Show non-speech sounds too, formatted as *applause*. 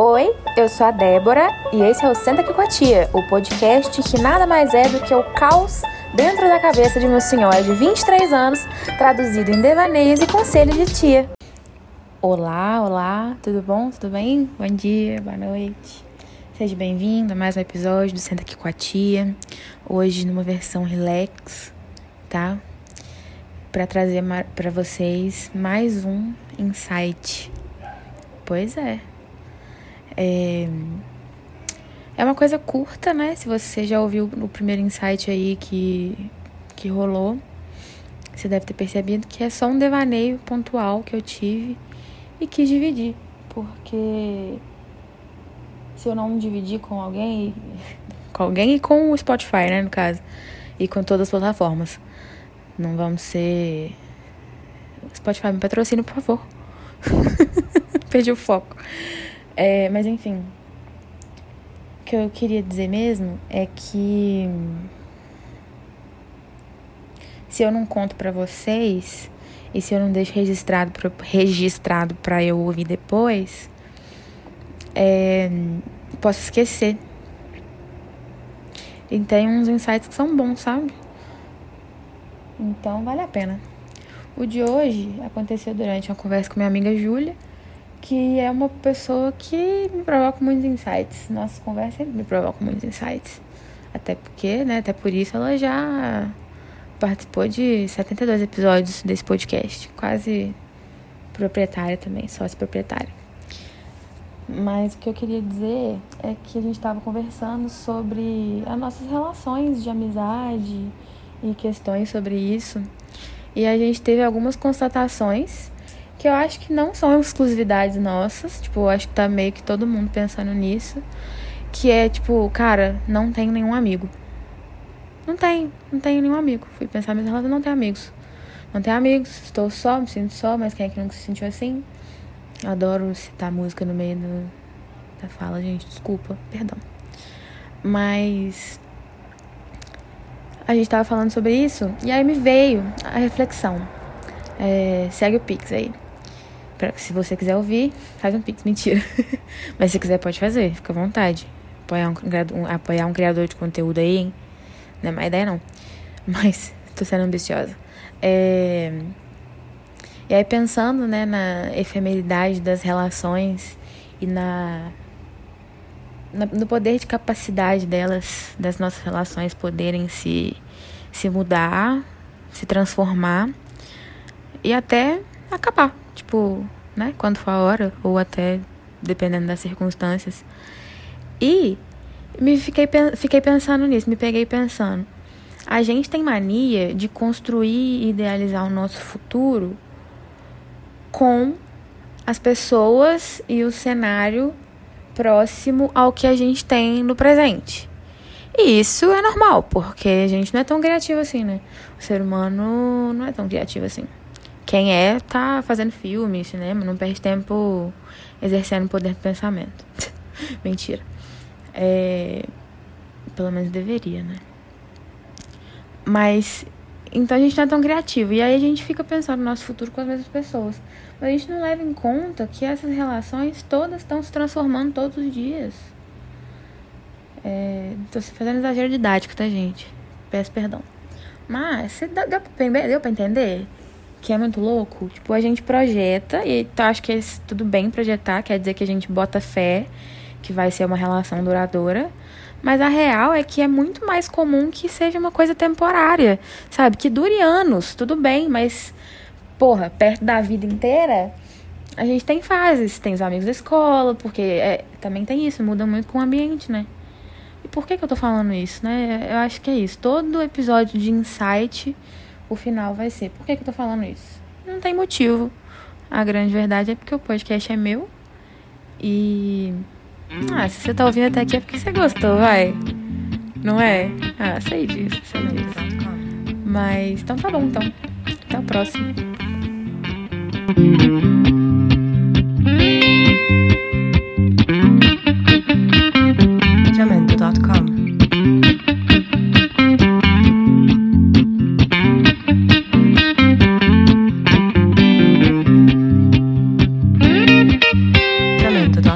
Oi, eu sou a Débora e esse é o Senta Aqui com a Tia, o podcast que nada mais é do que o caos dentro da cabeça de meu senhor de 23 anos, traduzido em devaneios e conselhos de tia. Olá, olá, tudo bom? Tudo bem? Bom dia, boa noite. Seja bem-vindo a mais um episódio do Senta Aqui com a Tia. Hoje numa versão relax, tá? Para trazer para vocês mais um insight. Pois é. É, é uma coisa curta, né? Se você já ouviu o primeiro insight aí que, que rolou, você deve ter percebido que é só um devaneio pontual que eu tive e quis dividir. Porque se eu não dividir com alguém, *laughs* com alguém e com o Spotify, né, no caso, e com todas as plataformas, não vamos ser. Spotify me patrocina, por favor. *laughs* Perdi o foco. É, mas enfim. O que eu queria dizer mesmo é que. Se eu não conto para vocês e se eu não deixo registrado pra, registrado para eu ouvir depois, é, posso esquecer. E tem uns insights que são bons, sabe? Então vale a pena. O de hoje aconteceu durante uma conversa com minha amiga Júlia que é uma pessoa que me provoca muitos insights. Nossa conversa me provoca muitos insights. Até porque, né, até por isso ela já participou de 72 episódios desse podcast, quase proprietária também, sócio proprietária. Mas o que eu queria dizer é que a gente estava conversando sobre as nossas relações de amizade e questões sobre isso. E a gente teve algumas constatações que eu acho que não são exclusividades nossas, tipo, eu acho que tá meio que todo mundo pensando nisso, que é tipo, cara, não tenho nenhum amigo. Não tenho, não tenho nenhum amigo. Fui pensar minhas relações, não tenho amigos. Não tenho amigos, estou só, me sinto só, mas quem é que nunca se sentiu assim? Adoro citar música no meio do, da fala, gente, desculpa, perdão. Mas a gente tava falando sobre isso e aí me veio a reflexão. É, segue o Pix aí. Pra, se você quiser ouvir, faz um pix, mentira. *laughs* Mas se quiser, pode fazer, fica à vontade. Apoiar um, um, apoiar um criador de conteúdo aí, hein? Não é má ideia, não. *laughs* Mas tô sendo ambiciosa. É... E aí, pensando né, na efemeridade das relações e na, na, no poder de capacidade delas, das nossas relações poderem se, se mudar, se transformar e até acabar tipo, né, quando for a hora, ou até dependendo das circunstâncias. E me fiquei, fiquei pensando nisso, me peguei pensando. A gente tem mania de construir e idealizar o nosso futuro com as pessoas e o cenário próximo ao que a gente tem no presente. E isso é normal, porque a gente não é tão criativo assim, né? O ser humano não é tão criativo assim. Quem é, tá fazendo filme, cinema, não perde tempo exercendo o poder do pensamento. *laughs* Mentira. É, pelo menos deveria, né? Mas então a gente não é tão criativo. E aí a gente fica pensando no nosso futuro com as mesmas pessoas. Mas a gente não leva em conta que essas relações todas estão se transformando todos os dias. É, tô fazendo exagero didático, tá, gente? Peço perdão. Mas, deu, deu pra entender? Que é muito louco. Tipo, a gente projeta, e tá, acho que é tudo bem projetar, quer dizer que a gente bota fé que vai ser uma relação duradoura. Mas a real é que é muito mais comum que seja uma coisa temporária, sabe? Que dure anos, tudo bem, mas, porra, perto da vida inteira, a gente tem fases. Tem os amigos da escola, porque é, também tem isso, muda muito com o ambiente, né? E por que, que eu tô falando isso, né? Eu acho que é isso. Todo episódio de insight o final vai ser. Por que, que eu tô falando isso? Não tem motivo. A grande verdade é porque o podcast é meu. E. Ah, se você tá ouvindo até aqui é porque você gostou, vai. Não é? Ah, sei disso, sei disso. Mas então tá bom, então. Até o próximo.